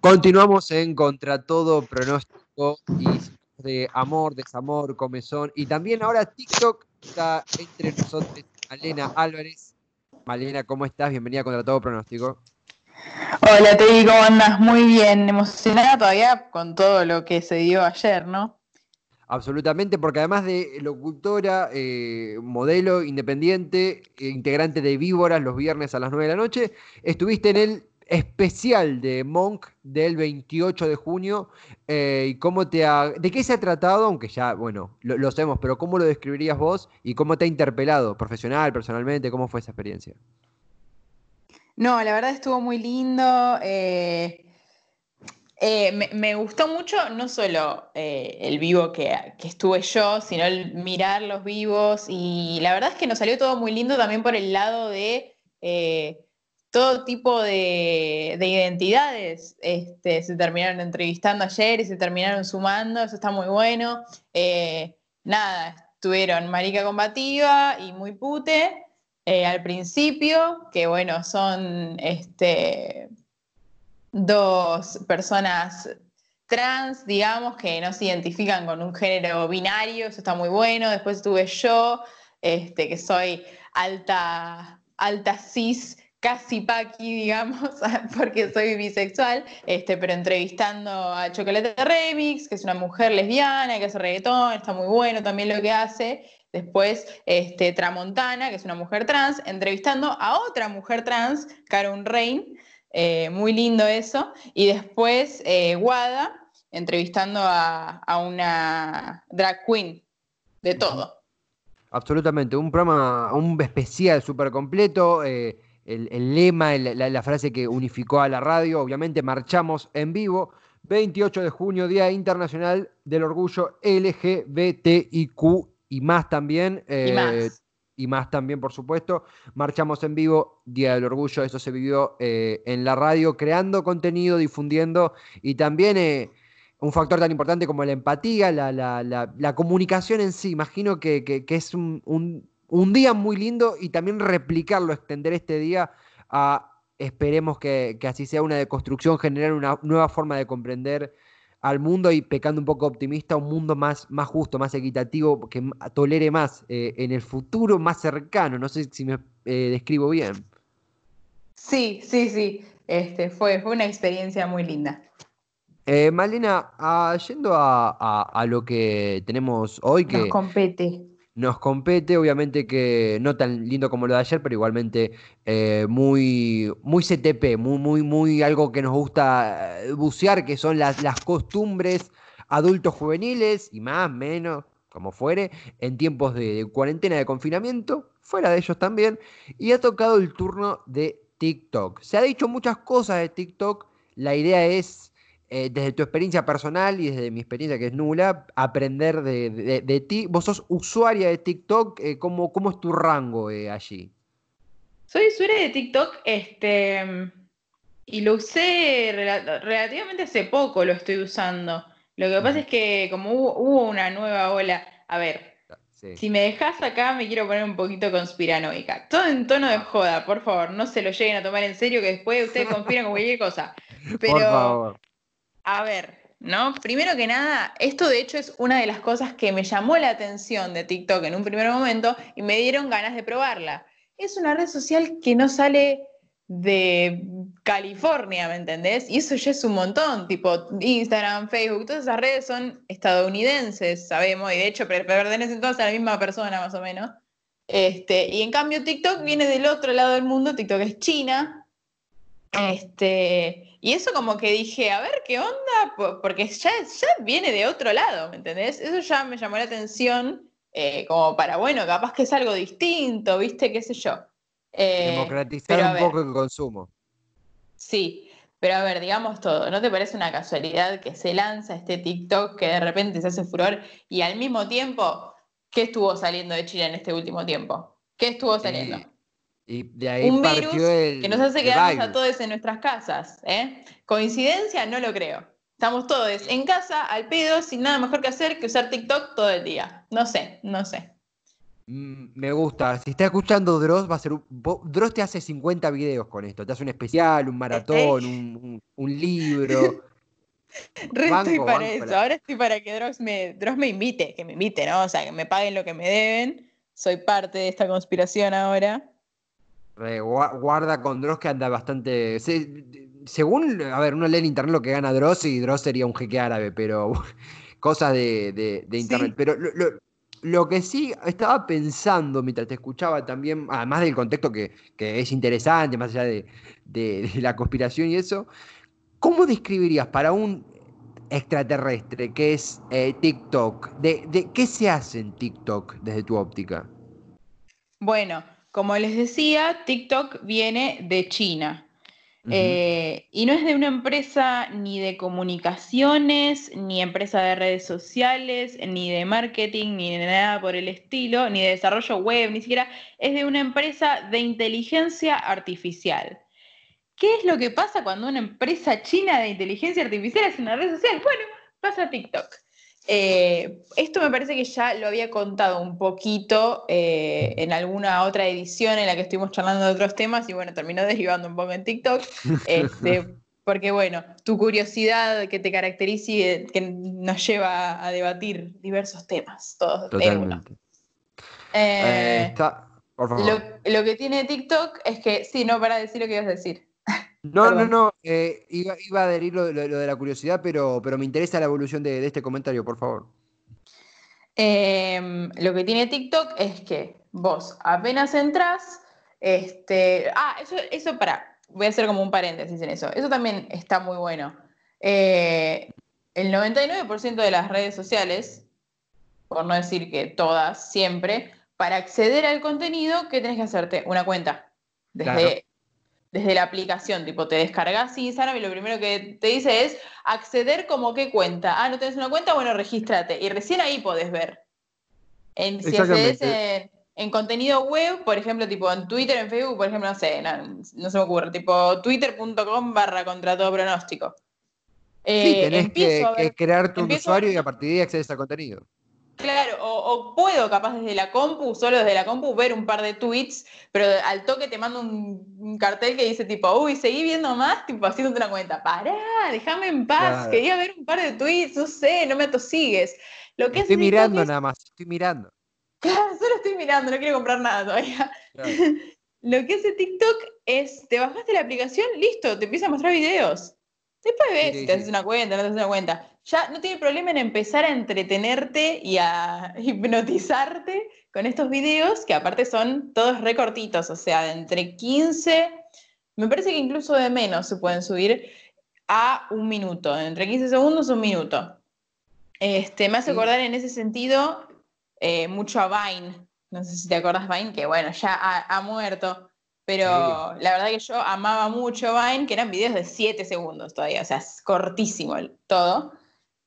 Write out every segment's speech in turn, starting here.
Continuamos en Contra Todo Pronóstico y de amor, desamor, comezón. Y también ahora TikTok está entre nosotros, Malena Álvarez. Malena, ¿cómo estás? Bienvenida a Contra Todo Pronóstico. Hola, Teddy, ¿cómo andas? Muy bien, emocionada todavía con todo lo que se dio ayer, ¿no? Absolutamente, porque además de locutora, eh, modelo independiente, eh, integrante de Víboras los viernes a las 9 de la noche, estuviste en el especial de Monk del 28 de junio. Eh, y cómo te ¿De qué se ha tratado? Aunque ya, bueno, lo, sabemos, pero ¿cómo lo describirías vos y cómo te ha interpelado profesional, personalmente? ¿Cómo fue esa experiencia? No, la verdad estuvo muy lindo. Eh, eh, me, gustó mucho no solo el vivo que, que, estuve yo, sino el mirar los vivos. Y la verdad es que nos salió todo muy lindo también por el lado de todo tipo de, identidades este, se terminaron entrevistando ayer y se terminaron sumando, eso está muy bueno. Eh, nada, estuvieron Marica Combativa y Muy Pute eh, al principio, que bueno, son este, dos personas trans, digamos, que no se identifican con un género binario, eso está muy bueno. Después estuve yo, este, que soy alta, alta cis casi paqui, digamos, porque soy bisexual, este, pero entrevistando a Chocolate Remix, que es una mujer lesbiana que hace reggaetón, está muy bueno también lo que hace. Después, este, Tramontana, que es una mujer trans, entrevistando a otra mujer trans, Karen Rain, eh, muy lindo eso. Y después, eh, Wada, entrevistando a, una drag queen, de todo. Absolutamente, un programa, un especial súper completo. Eh, el, lema, la, frase que unificó a la radio. Obviamente marchamos en vivo. 28 de junio, Día Internacional del Orgullo LGBTIQ y más también. y, más. y más. también, por supuesto. Marchamos en vivo, Día del Orgullo. Eso se vivió eh, en la radio, creando contenido, difundiendo y también. Eh, un factor tan importante como la empatía, la, comunicación en sí. Imagino que, es un, un día muy lindo y también replicarlo, extender este día a, esperemos que, así sea una deconstrucción, generar una nueva forma de comprender al mundo y pecando un poco optimista, un mundo más, más justo, más equitativo, que tolere más eh, en el futuro más cercano. No sé si me eh, describo bien. Sí, sí, sí. Este, fue, fue una experiencia muy linda. Eh, Malena, ah, yendo a, lo que tenemos hoy, que nos compete nos compete, obviamente que no tan lindo como lo de ayer, pero igualmente eh, muy, muy CTP, muy, muy, muy algo que nos gusta eh, bucear, que son las, las costumbres adultos juveniles y más, menos, como fuere, en tiempos de cuarentena, de confinamiento, fuera de ellos también, y ha tocado el turno de TikTok. Se ha dicho muchas cosas de TikTok, la idea es eh, desde tu experiencia personal y desde mi experiencia que es nula, aprender de, ti. Vos sos usuaria de TikTok, eh, ¿cómo, ¿cómo, es tu rango eh, allí? Soy usuaria de TikTok este, y lo usé relativamente hace poco, lo estoy usando. Lo que pasa es que como hubo, una nueva ola, a ver, Si me dejas acá, me quiero poner un poquito conspiranoica. Todo en tono de joda, por favor, no se lo lleguen a tomar en serio, que después ustedes conspiran con cualquier cosa. Pero, por favor. A ver, ¿no? Primero que nada, esto de hecho es una de las cosas que me llamó la atención de TikTok en un primer momento y me dieron ganas de probarla. Es una red social que no sale de California, ¿me entendés? Y eso ya es un montón, tipo Instagram, Facebook, todas esas redes son estadounidenses, sabemos, y de hecho pertenecen todas a la misma persona más o menos. Este, y en cambio TikTok viene del otro lado del mundo, TikTok es China. Este, y eso como que dije, a ver qué onda, porque ya, ya viene de otro lado, ¿me entendés? Eso ya me llamó la atención, eh, como para, bueno, capaz que es algo distinto, ¿viste? ¿Qué sé yo? Eh, Democratizar un poco el consumo. Sí, pero a ver, digamos todo, ¿no te parece una casualidad que se lanza este TikTok que de repente se hace furor y al mismo tiempo, ¿qué estuvo saliendo de Chile en este último tiempo? ¿Qué estuvo saliendo? Y de ahí un virus que nos hace quedarnos a todos en nuestras casas. ¿eh? ¿Coincidencia? No lo creo. Estamos todos en casa, al pedo, sin nada mejor que hacer que usar TikTok todo el día. No sé, no sé. Mm, me gusta. Si está escuchando Dross, va a ser un, Dross te hace 50 videos con esto. Te hace un especial, un maratón, un, libro. Re estoy para eso. Ahora estoy para que Dross me, Dross me invite, que me invite, ¿no? O sea, que me paguen lo que me deben. Soy parte de esta conspiración ahora. Guarda con Dross que anda bastante. según, a ver, uno lee en internet lo que gana Dross y Dross sería un jeque árabe, pero cosas de, internet. Pero lo, que sí estaba pensando mientras te escuchaba también, además del contexto que, es interesante, más allá de, la conspiración y eso, ¿cómo describirías para un extraterrestre que es eh, TikTok? De, de, ¿Qué se hace en TikTok desde tu óptica? Bueno, como les decía, TikTok viene de China. Eh, y no es de una empresa ni de comunicaciones, ni empresa de redes sociales, ni de marketing, ni de nada por el estilo, ni de desarrollo web, ni siquiera. Es de una empresa de inteligencia artificial. ¿Qué es lo que pasa cuando una empresa china de inteligencia artificial hace una red social? Bueno, pasa TikTok. Eh, esto me parece que ya lo había contado un poquito eh, en alguna otra edición en la que estuvimos charlando de otros temas y bueno, terminó derivando un poco en TikTok. Este, porque bueno, tu curiosidad que te caracteriza y que nos lleva a debatir diversos temas, todos Totalmente. Eh, lo, lo, que tiene TikTok es que, sí, no, para decir lo que ibas a decir. No, no, no, eh, iba, a adherir lo, de la curiosidad, pero, pero me interesa la evolución de, este comentario, por favor. Em, lo que tiene TikTok es que vos apenas entras, este, ah, eso, eso para, voy a hacer como un paréntesis en eso, eso también está muy bueno. Eh, el 99% de las redes sociales, por no decir que todas, siempre, para acceder al contenido, ¿qué tenés que hacerte? Una cuenta. Desde desde la aplicación, tipo te descargas Instagram y lo primero que te dice es acceder como qué cuenta. Ah, no tenés una cuenta, bueno, regístrate. Y recién ahí podés ver. En, si accedes en, contenido web, por ejemplo, tipo en Twitter, en Facebook, por ejemplo, no sé, no, se me ocurre, tipo twitter.com barra contra todo pronóstico. sí, eh, tenés que, crear tu usuario y a partir de ahí accedes al contenido. Claro, o, puedo capaz desde la compu, solo desde la compu, ver un par de tweets, pero al toque te mando un, cartel que dice tipo, uy, seguí viendo más, tipo haciéndote una cuenta. Pará, déjame en paz, quería ver un par de tweets, no sé, no me atosigues. Lo que estoy mirando nada más, estoy mirando. Claro, solo estoy mirando, no quiero comprar nada todavía. Lo que hace TikTok es, te bajaste la aplicación, listo, te empieza a mostrar videos. Después ves si te haces una cuenta, no te haces una cuenta. Ya no tiene problema en empezar a entretenerte y a hipnotizarte con estos videos, que aparte son todos recortitos, o sea, de entre 15, me parece que incluso de menos se pueden subir a un minuto, entre 15 segundos un minuto. Este, me hace acordar en ese sentido eh, mucho a Vine, no sé si te acuerdas Vine, que bueno, ya ha, muerto, pero la verdad que yo amaba mucho Vine, que eran videos de 7 segundos todavía, o sea, es cortísimo todo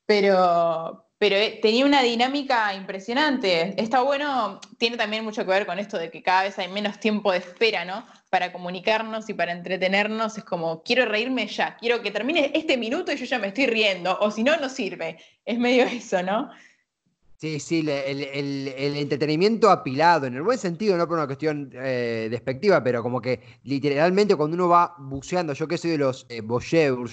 pero, pero eh, tenía una dinámica impresionante. Está bueno, tiene también mucho que ver con esto de que cada vez hay menos tiempo de espera, ¿no? Para comunicarnos y para entretenernos. Es como, quiero reírme ya, quiero que termine este minuto y yo ya me estoy riendo, o si no, no sirve. Es medio eso, ¿no? Sí, sí, el, entretenimiento apilado, en el buen sentido, no por una cuestión eh, despectiva, pero como que literalmente cuando uno va buceando, yo que soy de los eh,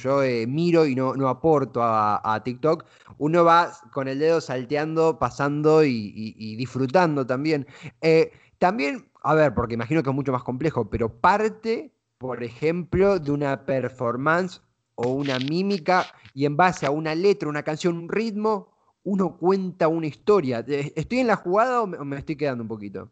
yo eh, miro y no, no aporto a, TikTok, uno va con el dedo salteando, pasando y, disfrutando también. Eh, también, a ver, porque imagino que es mucho más complejo, pero parte, por ejemplo, de una performance o una mímica y en base a una letra, una canción, un ritmo, uno cuenta una historia. ¿Estoy en la jugada o me estoy quedando un poquito?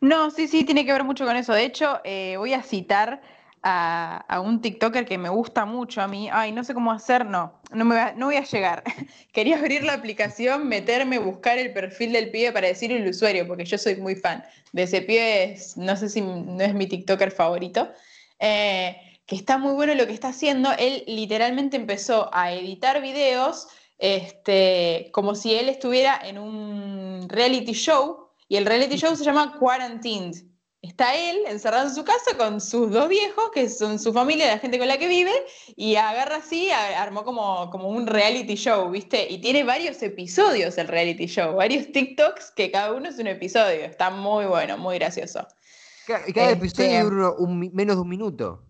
No, sí, sí, tiene que ver mucho con eso. De hecho, eh, voy a citar a, un TikToker que me gusta mucho a mí. Ay, no sé cómo hacer, no, no, me no voy a llegar. Quería abrir la aplicación, meterme, buscar el perfil del pibe para decir el usuario, porque yo soy muy fan de ese pibe. no sé si no es mi TikToker favorito. Eh, que está muy bueno lo que está haciendo. Él literalmente empezó a editar videos este, como si él estuviera en un reality show, y el reality show se llama Quarantined. está él encerrado en su casa con sus dos viejos, que son su familia, la gente con la que vive, y agarra así, armó como, como un reality show, ¿viste? Y tiene varios episodios el reality show, varios TikToks que cada uno es un episodio. Está muy bueno, muy gracioso. Cada, cada episodio este, dura menos de un minuto.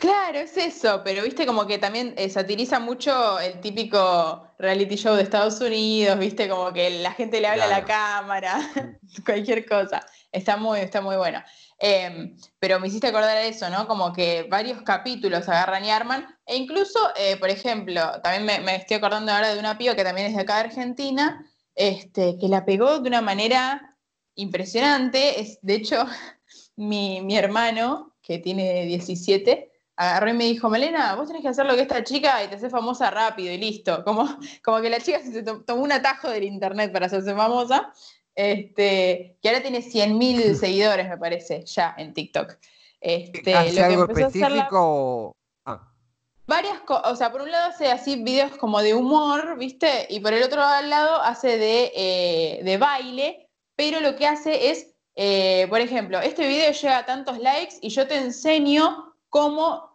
Claro, es eso, pero viste como que también eh, satiriza mucho el típico reality show de Estados Unidos, viste como que la gente le habla a la cámara, cualquier cosa. Está muy, está muy bueno. Em, pero me hiciste acordar de eso, ¿no? Como que varios capítulos agarran y arman, e incluso, eh, por ejemplo, también me, estoy acordando ahora de una piba que también es de acá de Argentina, este, que la pegó de una manera impresionante. Es, de hecho, mi, mi hermano, que tiene 17, agarró y me dijo, Melena, vos tenés que hacer lo que esta chica y te haces famosa rápido y listo. Como, como que la chica se tomó un atajo del internet para hacerse famosa, este, que ahora tiene 100.000 seguidores, me parece, ya en TikTok. Este, ¿Hace algo específico? Ah. Varias cosas, o sea, por un lado hace así videos como de humor, ¿viste? Y por el otro lado hace de, eh, de baile, pero lo que hace es, eh, por ejemplo, este video llega a tantos likes y yo te enseño cómo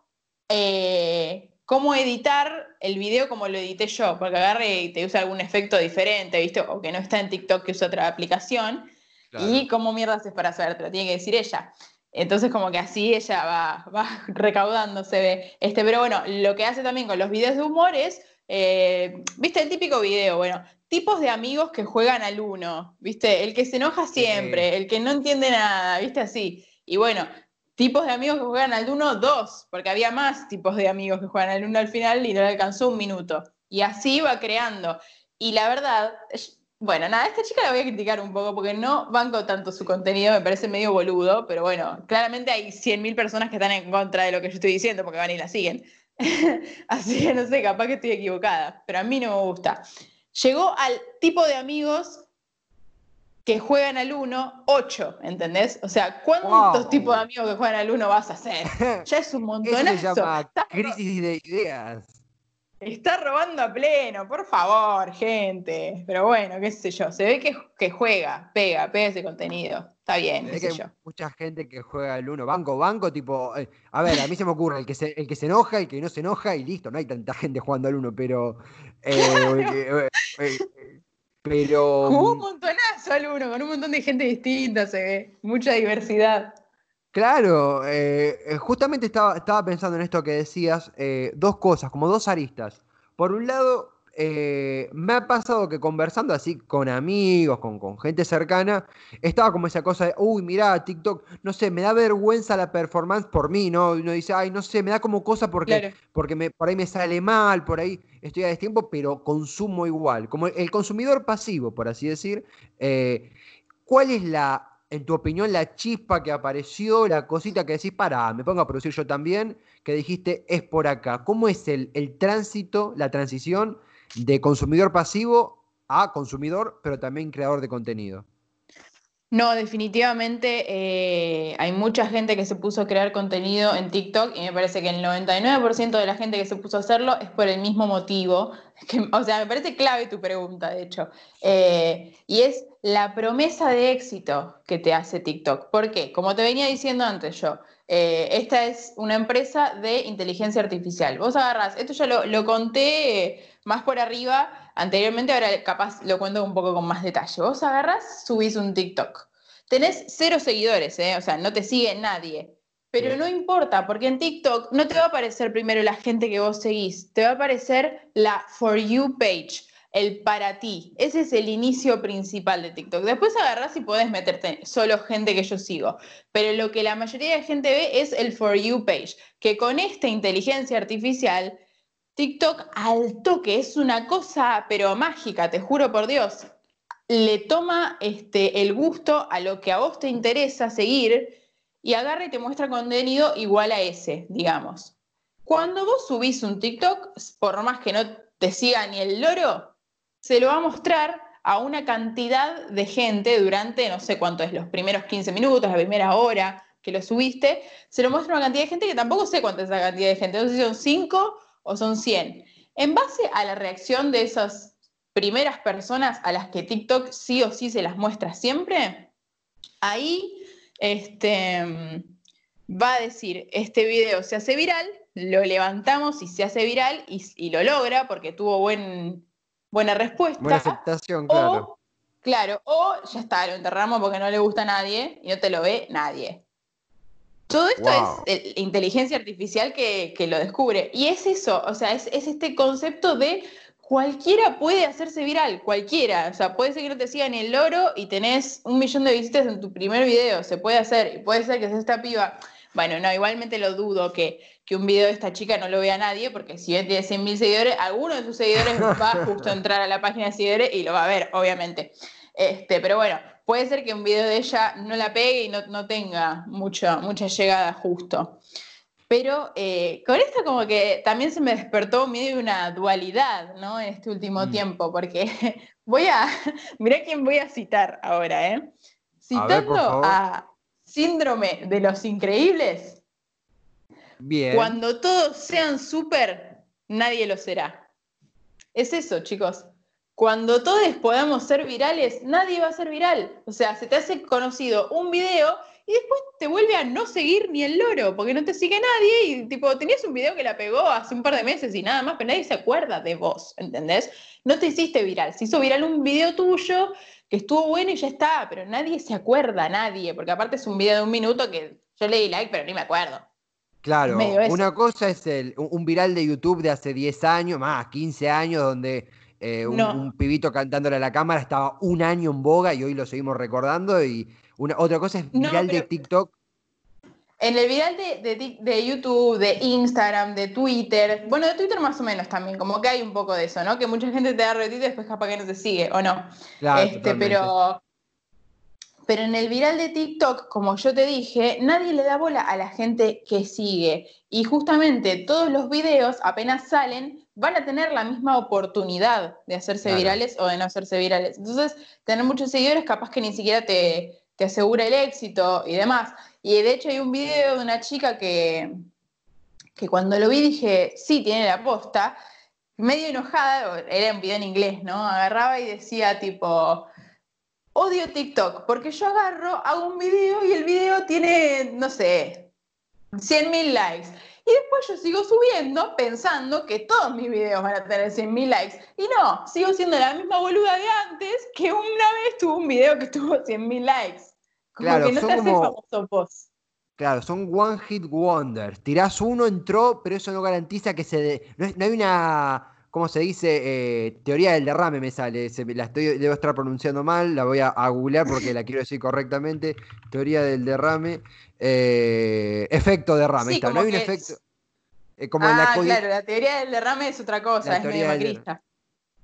eh, cómo editar el video como lo edité yo, porque agarre y te usa algún efecto diferente, ¿viste? O que no está en TikTok, que usa otra aplicación. Y cómo mierda haces para saber, te lo tiene que decir ella. Entonces, como que así ella va, va recaudándose. Este, pero bueno, lo que hace también con los videos de humor es, eh, ¿viste? El típico video, bueno, tipos de amigos que juegan al uno, ¿viste? El que se enoja siempre, el que no entiende nada, ¿viste? Así. Y bueno, tipos de amigos que juegan al uno, dos, porque había más tipos de amigos que juegan al uno al final y no le alcanzó un minuto. Y así va creando. Y la verdad, bueno, nada, esta chica la voy a criticar un poco porque no banco tanto su contenido, me parece medio boludo, pero bueno, claramente hay 100.000 personas que están en contra de lo que yo estoy diciendo porque van y la siguen. así que no sé, capaz que estoy equivocada, pero a mí no me gusta. Llegó al tipo de amigos que juegan al 1, 8, ¿entendés? O sea, ¿cuántos tipos de amigos que juegan al 1 vas a hacer? Ya es un montonazo. Eso se llama crisis de ideas. Está robando a pleno, por favor, gente. Pero bueno, qué sé yo. Se ve que, que juega, pega, pega ese contenido. Está bien, qué sé yo. Mucha gente que juega al 1, banco, banco, tipo. Eh, a ver, a mí se me ocurre el que se, el que se enoja, el que no se enoja y listo. No hay tanta gente jugando al 1, pero. Eh, eh, pero. un montonazo al uno, con un montón de gente distinta, se ve. Mucha diversidad. Claro, eh, eh, justamente estaba, estaba, pensando en esto que decías, eh, dos cosas, como dos aristas. Por un lado, eh, me ha pasado que conversando así con amigos, con, gente cercana, estaba como esa cosa de, uy, mirá, TikTok, no sé, me da vergüenza la performance por mí, ¿no? Uno dice, ay, no sé, me da como cosa porque, porque me, por ahí me sale mal, por ahí estoy a destiempo, pero consumo igual. Como el consumidor pasivo, por así decir. Eh, ¿Cuál es la, en tu opinión, la chispa que apareció, la cosita que decís, para, me pongo a producir yo también, que dijiste, es por acá? ¿Cómo es el, el tránsito, la transición? De consumidor pasivo a consumidor, pero también creador de contenido. No, definitivamente eh, hay mucha gente que se puso a crear contenido en TikTok y me parece que el 99% de la gente que se puso a hacerlo es por el mismo motivo. o sea, me parece clave tu pregunta, de hecho. Eh, y es la promesa de éxito que te hace TikTok. ¿Por qué? Como te venía diciendo antes yo, eh, esta es una empresa de inteligencia artificial. Vos agarrás, esto ya lo, lo conté más por arriba anteriormente, ahora capaz lo cuento un poco con más detalle. Vos agarras, subís un TikTok. Tenés cero seguidores, ¿eh? o sea, no te sigue nadie. Pero no importa, porque en TikTok no te va a aparecer primero la gente que vos seguís, te va a aparecer la For You page, el para ti. Ese es el inicio principal de TikTok. Después agarrás y podés meterte solo gente que yo sigo. Pero lo que la mayoría de gente ve es el For You page, que con esta inteligencia artificial TikTok al toque, es una cosa pero mágica, te juro por Dios. Le toma este, el gusto a lo que a vos te interesa seguir y agarra y te muestra contenido igual a ese, digamos. Cuando vos subís un TikTok, por más que no te siga ni el loro, se lo va a mostrar a una cantidad de gente durante, no sé cuánto es, los primeros 15 minutos, la primera hora que lo subiste, se lo muestra una cantidad de gente que tampoco sé cuánta es esa cantidad de gente, no sé si son 5 o son 100. En base a la reacción de esas primeras personas a las que TikTok sí o sí se las muestra siempre, ahí este, va a decir, este video se hace viral, lo levantamos y se hace viral y, lo logra porque tuvo buen, buena respuesta. Buena aceptación, claro. claro, o ya está, lo enterramos porque no le gusta a nadie y no te lo ve nadie. Todo esto es inteligencia artificial que, lo descubre. Y es eso, o sea, es, este concepto de cualquiera puede hacerse viral, cualquiera. O sea, puede ser que no te sigan el loro y tenés un millón de visitas en tu primer video, se puede hacer. Y puede ser que sea esta piba. Bueno, no, igualmente lo dudo que, que un video de esta chica no lo vea nadie, porque si bien tiene 100.000 seguidores, alguno de sus seguidores va justo a entrar a la página de seguidores y lo va a ver, obviamente. Este, pero bueno, puede ser que un video de ella no la pegue y no, tenga mucha, mucha llegada justo. Pero eh, con esto como que también se me despertó medio una dualidad, ¿no? En este último mm. tiempo, porque voy a, mirá quién voy a citar ahora, ¿eh? Citando a, Síndrome de los Increíbles. Bien. Cuando todos sean súper, nadie lo será. Es eso, chicos. Cuando todos podamos ser virales, nadie va a ser viral. O sea, se te hace conocido un video y después te vuelve a no seguir ni el loro, porque no te sigue nadie y tipo, tenías un video que la pegó hace un par de meses y nada más, pero nadie se acuerda de vos, ¿entendés? No te hiciste viral, se hizo viral un video tuyo que estuvo bueno y ya está, pero nadie se acuerda, nadie, porque aparte es un video de un minuto que yo le di like, pero ni me acuerdo. Claro, una cosa es el, un viral de YouTube de hace 10 años, más 15 años, donde eh, un, pibito cantándole a la cámara estaba un año en boga y hoy lo seguimos recordando. Y una, otra cosa es viral de TikTok. En el viral de, YouTube, de Instagram, de Twitter, bueno, de Twitter más o menos también, como que hay un poco de eso, ¿no? Que mucha gente te da retweet y después capaz que no te sigue, ¿o no? Claro, este, pero, pero en el viral de TikTok, como yo te dije, nadie le da bola a la gente que sigue. Y justamente todos los videos, apenas salen, van a tener la misma oportunidad de hacerse virales o de no hacerse virales. Entonces, tener muchos seguidores capaz que ni siquiera te, asegura el éxito y demás. Y de hecho hay un video de una chica que, que cuando lo vi dije, sí, tiene la posta, medio enojada, era un video en inglés, ¿no? Agarraba y decía tipo, odio TikTok, porque yo agarro, hago un video y el video tiene, no sé, 100.000 likes. Y después yo sigo subiendo pensando que todos mis videos van a tener 100.000 likes. Y no, sigo siendo la misma boluda de antes que una vez tuvo un video que tuvo 100.000 likes. Como claro, que no te hace famoso vos. Claro, son one hit wonders. Tirás uno, entró, pero eso no garantiza que se... No, hay una... ¿Cómo se dice? Eh, teoría del derrame me sale. la estoy, debo estar pronunciando mal, la voy a, a googlear porque la quiero decir correctamente. Teoría del derrame. Eh, efecto derrame. no hay un efecto. Eh, como ah, claro, la teoría del derrame es otra cosa, es medio macrista.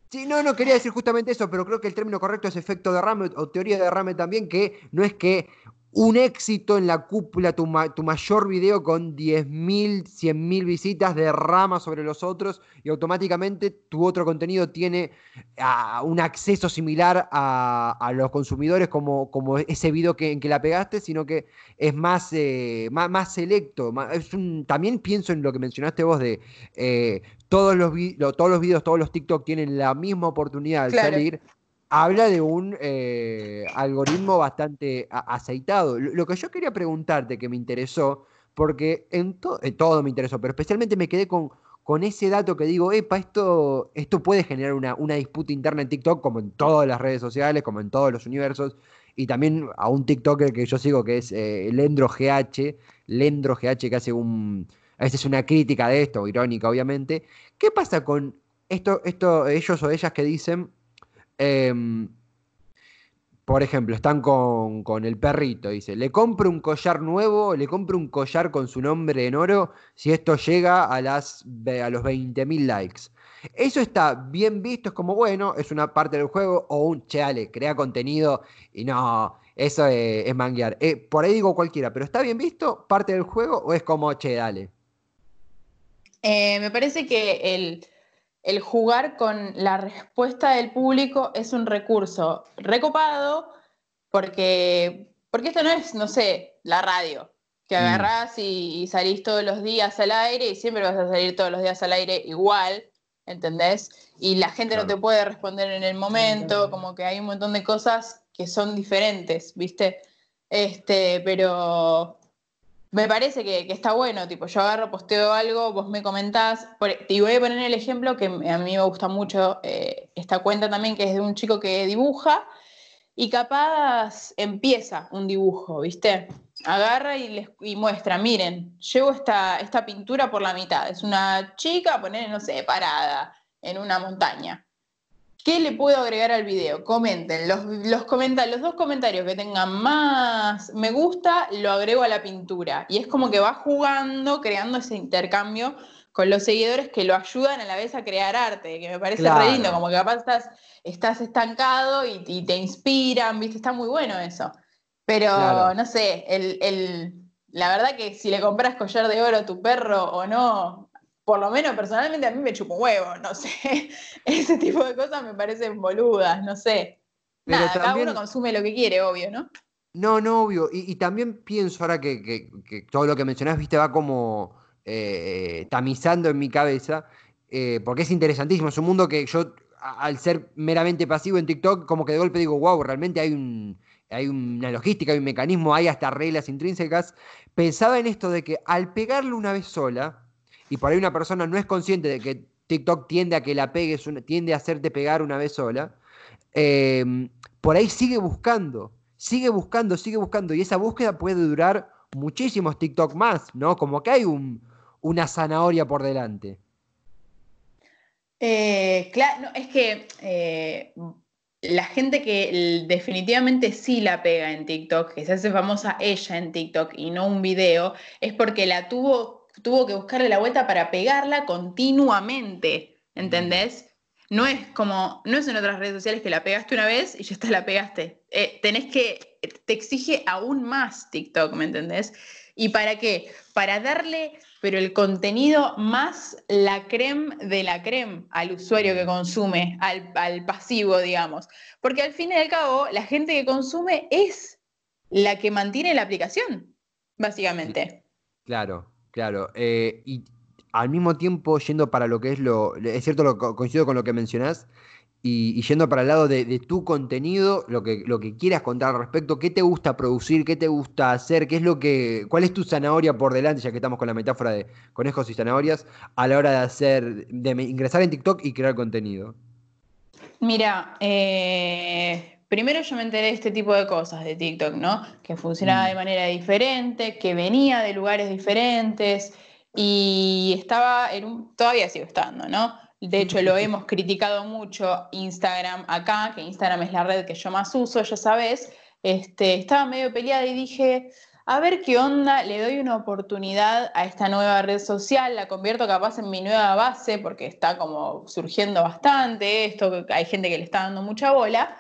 Sí, no, no quería decir justamente eso, pero creo que el término correcto es efecto derrame o teoría de derrame también, que no es que un éxito en la cúpula, tu, mayor video con 10.000, 100.000 visitas derrama sobre los otros y automáticamente tu otro contenido tiene ah, un acceso similar a, los consumidores como, como ese video que, en que la pegaste, sino que es más, eh, más, selecto. es un, también pienso en lo que mencionaste vos de eh, todos, los, todos los videos, todos los TikTok tienen la misma oportunidad de salir habla de un eh, algoritmo bastante aceitado. Lo, que yo quería preguntarte, que me interesó, porque en, todo me interesó, pero especialmente me quedé con, con ese dato que digo, epa, esto, esto puede generar una, disputa interna en TikTok, como en todas las redes sociales, como en todos los universos, y también a un TikToker que yo sigo, que es eh, Lendro GH, Lendro GH, que hace un... A veces una crítica de esto, irónica obviamente. ¿Qué pasa con esto, esto, ellos o ellas que dicen, Em, por ejemplo, están con, el perrito, dice, le compro un collar nuevo, le compro un collar con su nombre en oro si esto llega a, las, a los 20.000 likes. Eso está bien visto, es como, bueno, es una parte del juego, o un, che, crea contenido y no, eso es, manguear. Eh, por ahí digo cualquiera, pero ¿está bien visto parte del juego o es como, che, dale? Eh, me parece que el, el jugar con la respuesta del público es un recurso recopado porque, porque esto no es, no sé, la radio, que mm. agarrás y, salís todos los días al aire y siempre vas a salir todos los días al aire igual, ¿entendés? Y la gente no te puede responder en el momento, como que hay un montón de cosas que son diferentes, ¿viste? Este, pero me parece que, está bueno, tipo, yo agarro, posteo algo, vos me comentás, y voy a poner el ejemplo que a mí me gusta mucho eh, esta cuenta también, que es de un chico que dibuja y capaz empieza un dibujo, ¿viste? Agarra y, les, y muestra, miren, llevo esta, esta pintura por la mitad, es una chica, poner, no sé, parada en una montaña. ¿Qué le puedo agregar al video? Comenten. Los, los, los dos comentarios que tengan más me gusta, lo agrego a la pintura. Y es como que va jugando, creando ese intercambio con los seguidores que lo ayudan a la vez a crear arte, que me parece re lindo, como que capaz estás, estás estancado y, te inspiran, ¿viste? Está muy bueno eso. Pero no sé, el, la verdad que si le compras collar de oro a tu perro o no, por lo menos personalmente a mí me chupo huevo, no sé. Ese tipo de cosas me parecen boludas, no sé. Nada, cada uno consume lo que quiere, obvio, ¿no? No, no, obvio. Y, también pienso ahora que, todo lo que mencionás, viste, va como eh, tamizando en mi cabeza, eh, porque es interesantísimo. Es un mundo que yo, al ser meramente pasivo en TikTok, como que de golpe digo, wow, realmente hay un, hay una logística, hay un mecanismo, hay hasta reglas intrínsecas. Pensaba en esto de que al pegarlo una vez sola, y por ahí una persona no es consciente de que TikTok tiende a que la pegues, tiende a hacerte pegar una vez sola, em, por ahí sigue buscando, sigue buscando, sigue buscando, y esa búsqueda puede durar muchísimos TikTok más, ¿no? Como que hay una zanahoria por delante. Eh, claro, es que eh, la gente que definitivamente sí la pega en TikTok, que se hace famosa ella en TikTok y no un video, es porque la tuvo tuvo que buscarle la vuelta para pegarla continuamente, ¿entendés? No es como, no es en otras redes sociales que la pegaste una vez y ya está, la pegaste. Eh, tenés que, te exige aún más TikTok, ¿me entendés? ¿Y para qué? Para darle, pero el contenido más la creme de la creme al usuario que consume, al, al pasivo, digamos. Porque al fin y al cabo, la gente que consume es la que mantiene la aplicación, básicamente. Claro, Claro, eh, y al mismo tiempo yendo para lo que es lo, es cierto, lo, coincido con lo que mencionás, y, yendo para el lado de, tu contenido, lo que, lo que quieras contar al respecto, qué te gusta producir, qué te gusta hacer, qué es lo que, cuál es tu zanahoria por delante, ya que estamos con la metáfora de conejos y zanahorias, a la hora de hacer, de ingresar en TikTok y crear contenido. Mira, eh, primero yo me enteré de este tipo de cosas de TikTok, ¿no? Que funcionaba de mm. manera diferente, que venía de lugares diferentes y estaba en un, todavía sigo estando, ¿no? De hecho, lo hemos criticado mucho Instagram acá, que Instagram es la red que yo más uso, ya sabes. Este, estaba medio peleada y dije, a ver qué onda, le doy una oportunidad a esta nueva red social, la convierto capaz en mi nueva base, porque está como surgiendo bastante esto, hay gente que le está dando mucha bola.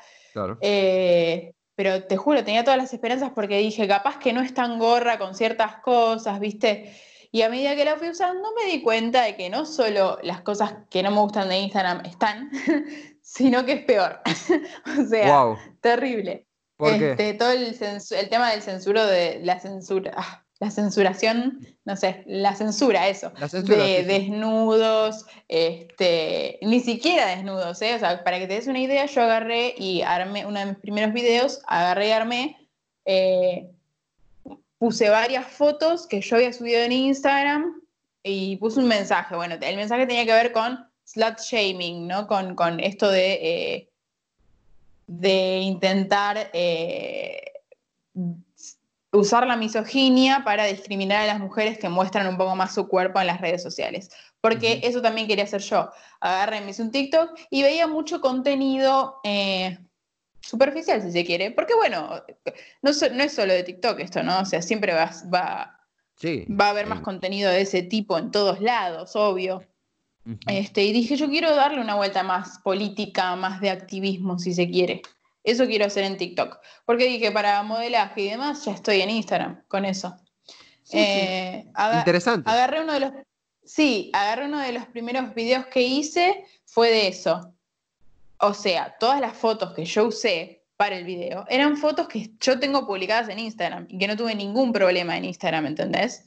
Eh, pero te juro, tenía todas las esperanzas porque dije, capaz que no es tan gorra con ciertas cosas, ¿viste? Y a medida que la fui usando me di cuenta de que no solo las cosas que no me gustan de Instagram están, sino que es peor. o sea, terrible. este, Todo el, el, tema del censuro de la censura. Ah, la censuración, no sé, la censura, eso, de desnudos, este, ni siquiera desnudos, ¿eh? o sea, para que te des una idea, yo agarré y armé, uno de mis primeros videos, agarré y armé, eh, puse varias fotos que yo había subido en Instagram y puse un mensaje, bueno, el mensaje tenía que ver con slut shaming, ¿no? Con, con esto de, eh, de intentar usar la misoginia para discriminar a las mujeres que muestran un poco más su cuerpo en las redes sociales. Porque eso también quería hacer yo. Agarré, me hice un TikTok y veía mucho contenido eh, superficial, si se quiere. Porque bueno, no, es solo de TikTok esto, ¿no? O sea, siempre va, va, va a haber más contenido de ese tipo en todos lados, obvio. este, y dije, yo quiero darle una vuelta más política, más de activismo, si se quiere. Eso quiero hacer en TikTok. Porque dije, para modelaje y demás, ya estoy en Instagram con eso. Eh, Interesante. Agarré uno de los. Sí, agarré uno de los primeros videos que hice, fue de eso. O sea, todas las fotos que yo usé para el video eran fotos que yo tengo publicadas en Instagram y que no tuve ningún problema en Instagram, ¿entendés?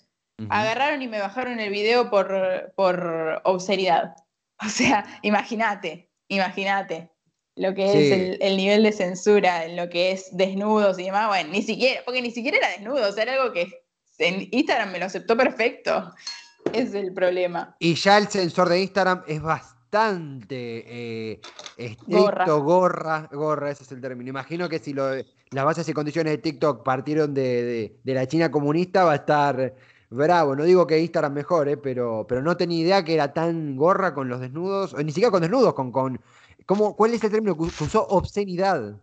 Agarraron y me bajaron el video por, por obscenidad. O sea, imagínate, imagínate. Lo que es el, nivel de censura en lo que es desnudos y demás. Bueno, ni siquiera, porque ni siquiera era desnudo, o sea, era algo que en Instagram me lo aceptó perfecto. Es el problema. Y ya el sensor de Instagram es bastante eh, estricto, gorra. gorra. ese es el término. Imagino que si las bases y condiciones de TikTok partieron de, la China comunista, va a estar bravo. No digo que Instagram mejore, pero, pero no tenía idea que era tan gorra con los desnudos, o ni siquiera con desnudos, con, con ¿cuál es el término que usó? Obscenidad.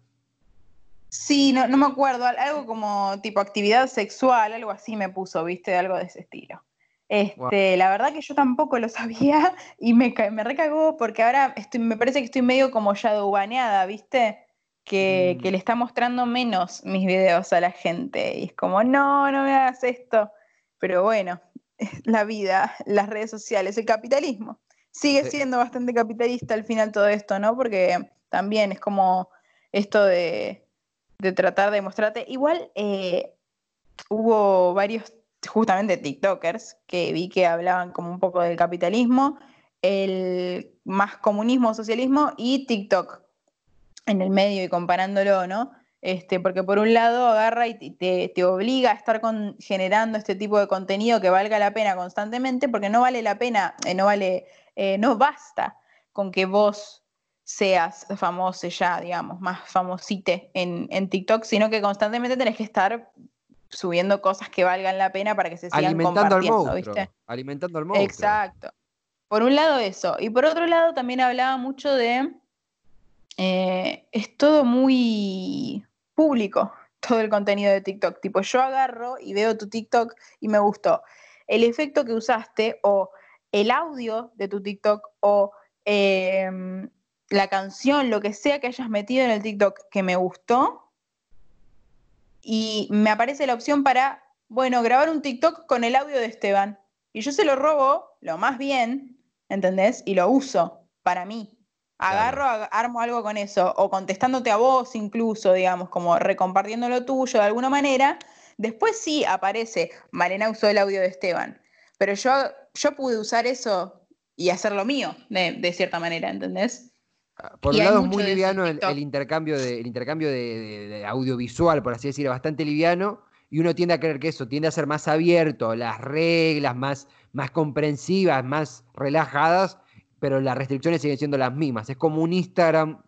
Sí, no, no me acuerdo, algo como tipo actividad sexual, algo así me puso, viste, algo de ese estilo. Este, La verdad que yo tampoco lo sabía y me, me recagó porque ahora estoy, me parece que estoy medio como ya dubaneada, ¿viste? Que, que, mm. le está mostrando menos mis videos a la gente. Y es como, no, no me hagas esto. Pero bueno, la vida, las redes sociales, el capitalismo. Sigue siendo bastante capitalista al final todo esto, ¿no? Porque también es como esto de, de tratar de mostrarte. Igual eh, hubo varios justamente TikTokers que vi que hablaban como un poco del capitalismo, el más comunismo, socialismo y TikTok en el medio y comparándolo, ¿no? Este, porque por un lado agarra y te, te obliga a estar con, generando este tipo de contenido que valga la pena constantemente, porque no vale la pena, eh, no vale, eh, no basta con que vos seas famoso ya, digamos, más famosite en, en TikTok, sino que constantemente tenés que estar subiendo cosas que valgan la pena para que se sigan alimentando compartiendo, ¿viste? Alimentando al monstruo. Exacto. Por un lado eso. Y por otro lado también hablaba mucho de... Eh, es todo muy público, todo el contenido de TikTok. Tipo, yo agarro y veo tu TikTok y me gustó. El efecto que usaste o el audio de tu TikTok o em, la canción, lo que sea que hayas metido en el TikTok que me gustó, y me aparece la opción para, bueno, grabar un TikTok con el audio de Esteban. Y yo se lo robo lo más bien, ¿entendés? Y lo uso para mí. Agarro, armo algo con eso, o contestándote a vos incluso, digamos, como recompartiendo lo tuyo de alguna manera. Después sí aparece, Malena usó el audio de Esteban, pero yo, yo pude usar eso y hacerlo mío, de cierta manera, ¿entendés? Por un lado es muy liviano el, intercambio, de, intercambio de, audiovisual, por así decir, bastante liviano, y uno tiende a creer que eso tiende a ser más abierto, las reglas más, más comprensivas, más relajadas, pero las restricciones siguen siendo las mismas. Es como un Instagram,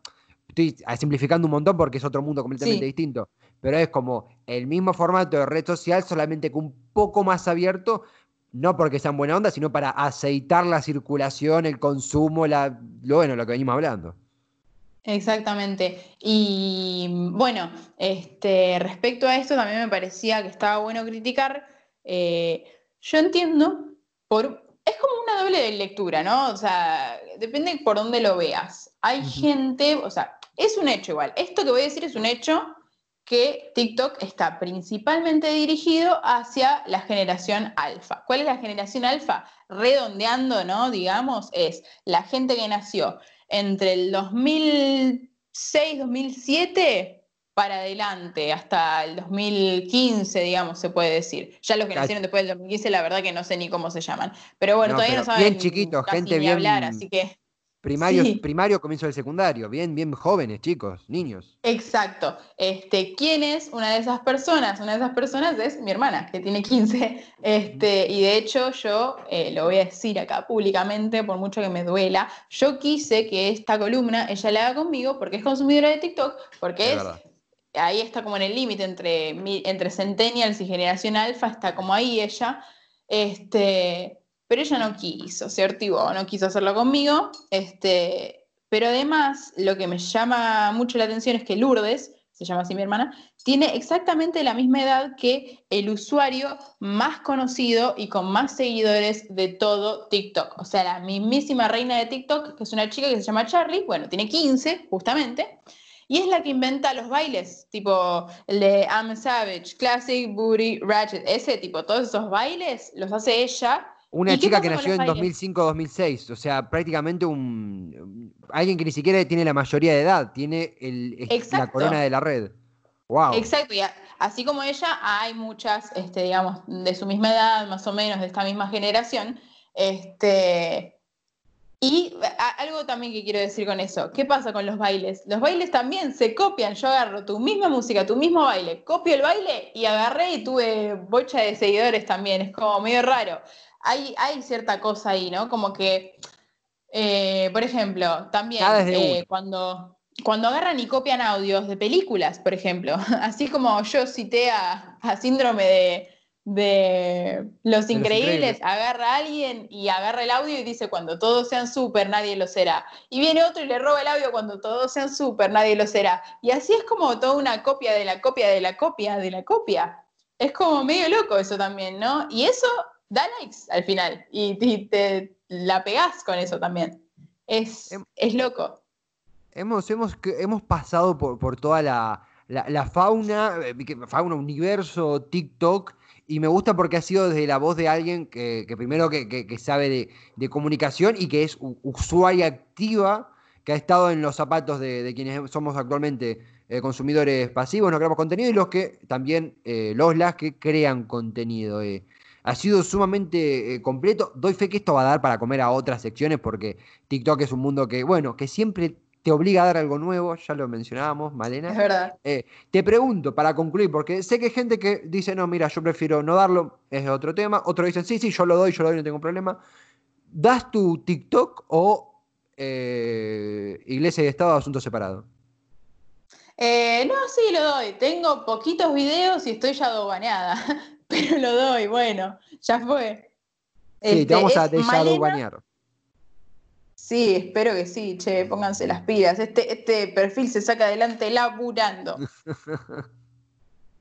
estoy simplificando un montón porque es otro mundo completamente distinto, pero es como el mismo formato de red social, solamente que un poco más abierto, no porque sean buena onda, sino para aceitar la circulación, el consumo, la, lo, bueno, lo que venimos hablando. Exactamente. Y bueno, este, respecto a esto también me parecía que estaba bueno criticar. Eh, yo entiendo, por, es como una doble lectura, ¿no? O sea, depende por dónde lo veas. Hay gente, o sea, es un hecho igual. Esto que voy a decir es un hecho que TikTok está principalmente dirigido hacia la generación alfa. ¿Cuál es la generación alfa? Redondeando, ¿no? Digamos, es la gente que nació entre el 2006, 2007 para adelante, hasta el 2015, digamos, se puede decir. Ya los que nacieron después del 2015, la verdad que no sé ni cómo se llaman. Pero bueno, todavía no saben bien chiquitos, gente bien, hablar, así que... Primario, primario, comienzo del secundario, bien, bien jóvenes, chicos, niños. Exacto. Este, ¿Quién es una de esas personas? Una de esas personas es mi hermana, que tiene 15. Este, y de hecho, yo eh, lo voy a decir acá públicamente, por mucho que me duela, yo quise que esta columna ella la haga conmigo porque es consumidora de TikTok, porque es, ahí está como en el límite entre, entre Centennials y Generación Alfa, está como ahí ella. Este, pero ella no quiso, se no quiso hacerlo conmigo. Este, pero además, lo que me llama mucho la atención es que Lourdes, se llama así mi hermana, tiene exactamente la misma edad que el usuario más conocido y con más seguidores de todo TikTok. O sea, la mismísima reina de TikTok, que es una chica que se llama Charlie, bueno, tiene 15 justamente, y es la que inventa los bailes, tipo el de I'm Savage, Classic, Booty, Ratchet, ese tipo, todos esos bailes los hace ella una chica que nació en 2005-2006, o sea, prácticamente un alguien que ni siquiera tiene la mayoría de edad, tiene el, la corona de la red. Wow. Exacto, y así como ella, hay muchas, este, digamos, de su misma edad, más o menos, de esta misma generación, este, Y algo también que quiero decir con eso, ¿qué pasa con los bailes? Los bailes también se copian, yo agarro tu misma música, tu mismo baile, copio el baile y agarré y tuve bocha de seguidores también, es como medio raro. Hay, hay cierta cosa ahí, ¿no? Como que, eh, por ejemplo, también eh, cuando, cuando agarran y copian audios de películas, por ejemplo, así como yo cité a Síndrome de, de Los Increíbles, agarra a alguien y agarra el audio y dice cuando todos sean súper, nadie lo será. Y viene otro y le roba el audio cuando todos sean súper, nadie lo será. Y así es como toda una copia de la copia de la copia de la copia. Es como medio loco eso también, ¿no? Y eso da likes al final y, te la pegás con eso también. Es, es loco. Hemos, hemos, hemos pasado por, por toda la, la fauna, eh, fauna, universo, TikTok, y me gusta porque ha sido desde la voz de alguien que, primero que, sabe de, comunicación y que es usuaria activa, que ha estado en los zapatos de, quienes somos actualmente eh, consumidores pasivos, no creamos contenido, y los que también, eh, los las que crean contenido. Eh. Ha sido sumamente completo. Doy fe que esto va a dar para comer a otras secciones porque TikTok es un mundo que, bueno, que siempre te obliga a dar algo nuevo, ya lo mencionábamos, Malena. Es verdad. Eh, te pregunto, para concluir, porque sé que hay gente que dice, no, mira, yo prefiero no darlo, es otro tema. Otros dicen, sí, sí, yo lo doy, yo lo doy, no tengo problema. ¿Das tu TikTok o eh, Iglesia y Estado asuntos separados? Eh, no, sí, lo doy. Tengo poquitos videos y estoy ya baneada, pero lo doy, bueno, ya fue. Sí, te vamos este, a banear. Sí, espero que sí, che, pónganse las pilas. Este, este perfil se saca adelante laburando.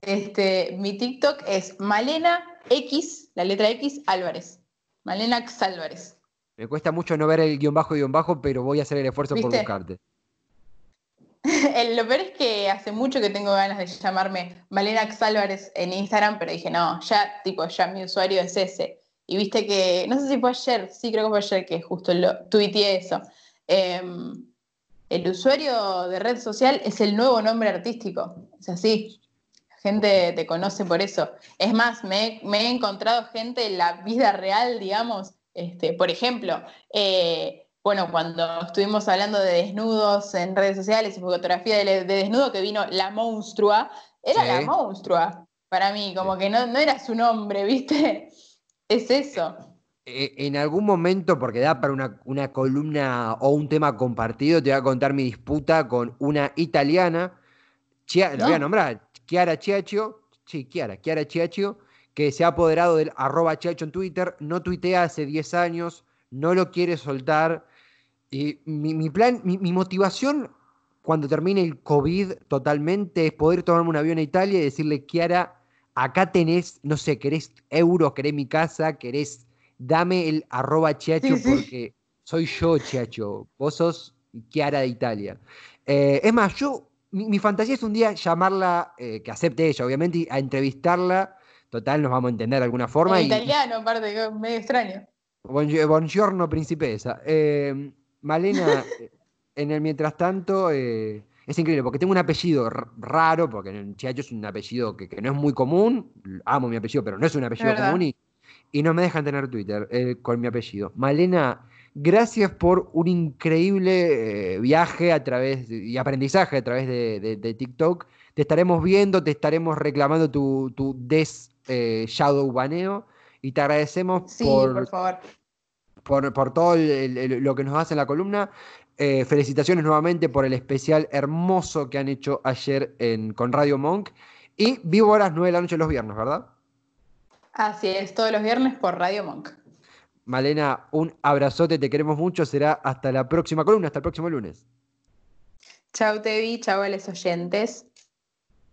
Este, mi TikTok es Malena X, la letra X, Álvarez. Malena X Álvarez. Me cuesta mucho no ver el guion bajo, guion bajo, pero voy a hacer el esfuerzo por buscarte. lo peor es que hace mucho que tengo ganas de llamarme Malena X Álvarez en Instagram, pero dije, no, ya, tipo, ya mi usuario es ese. Y viste que, no sé si fue ayer, sí creo que fue ayer que justo lo tuiteé eso. Em, el usuario de red social es el nuevo nombre artístico. Es así. La gente te conoce por eso. Es más, me, he encontrado gente en la vida real, digamos. Este, por ejemplo, eh, bueno, cuando estuvimos hablando de desnudos en redes sociales y fotografía de, desnudo que vino la monstrua, era la monstrua para mí, como que no, no era su nombre, ¿viste? Es eso. Eh, en algún momento, porque da para una, columna o un tema compartido, te voy a contar mi disputa con una italiana, la voy a nombrar, Chiara Chiaccio, sí, Chiara, Chiara Chiaccio, que se ha apoderado del arroba Chiaccio en Twitter, no tuitea hace 10 años, no lo quiere soltar. Y mi, plan, mi, mi, motivación cuando termine el COVID totalmente es poder tomarme un avión a Italia y decirle, Chiara, acá tenés, no sé, querés euros, querés mi casa, querés, dame el arroba chiacho porque soy yo, chiacho. Vos sos Chiara de Italia. Eh, es más, yo, mi, fantasía es un día llamarla, eh, que acepte ella, obviamente, a entrevistarla. Total, nos vamos a entender de alguna forma. En italiano, aparte, medio extraño. Buongiorno, principesa. Eh, Malena, en el mientras tanto, es increíble, porque tengo un apellido raro, porque en Chiacho es un apellido que, no es muy común. Amo mi apellido, pero no es un apellido común y, y, no me dejan tener Twitter eh, con mi apellido. Malena, gracias por un increíble eh, viaje a través y aprendizaje a través de, TikTok. Te estaremos viendo, te estaremos reclamando tu, tu des eh, shadow baneo y te agradecemos por, por, por, todo lo que nos hace en la columna. Eh, felicitaciones nuevamente por el especial hermoso que han hecho ayer en, con Radio Monk. Y vivo a las 9 de la noche los viernes, ¿verdad? Así es, todos los viernes por Radio Monk. Malena, un abrazote, te queremos mucho. Será hasta la próxima columna, hasta el próximo lunes. Chau, Tevi, chau a los oyentes.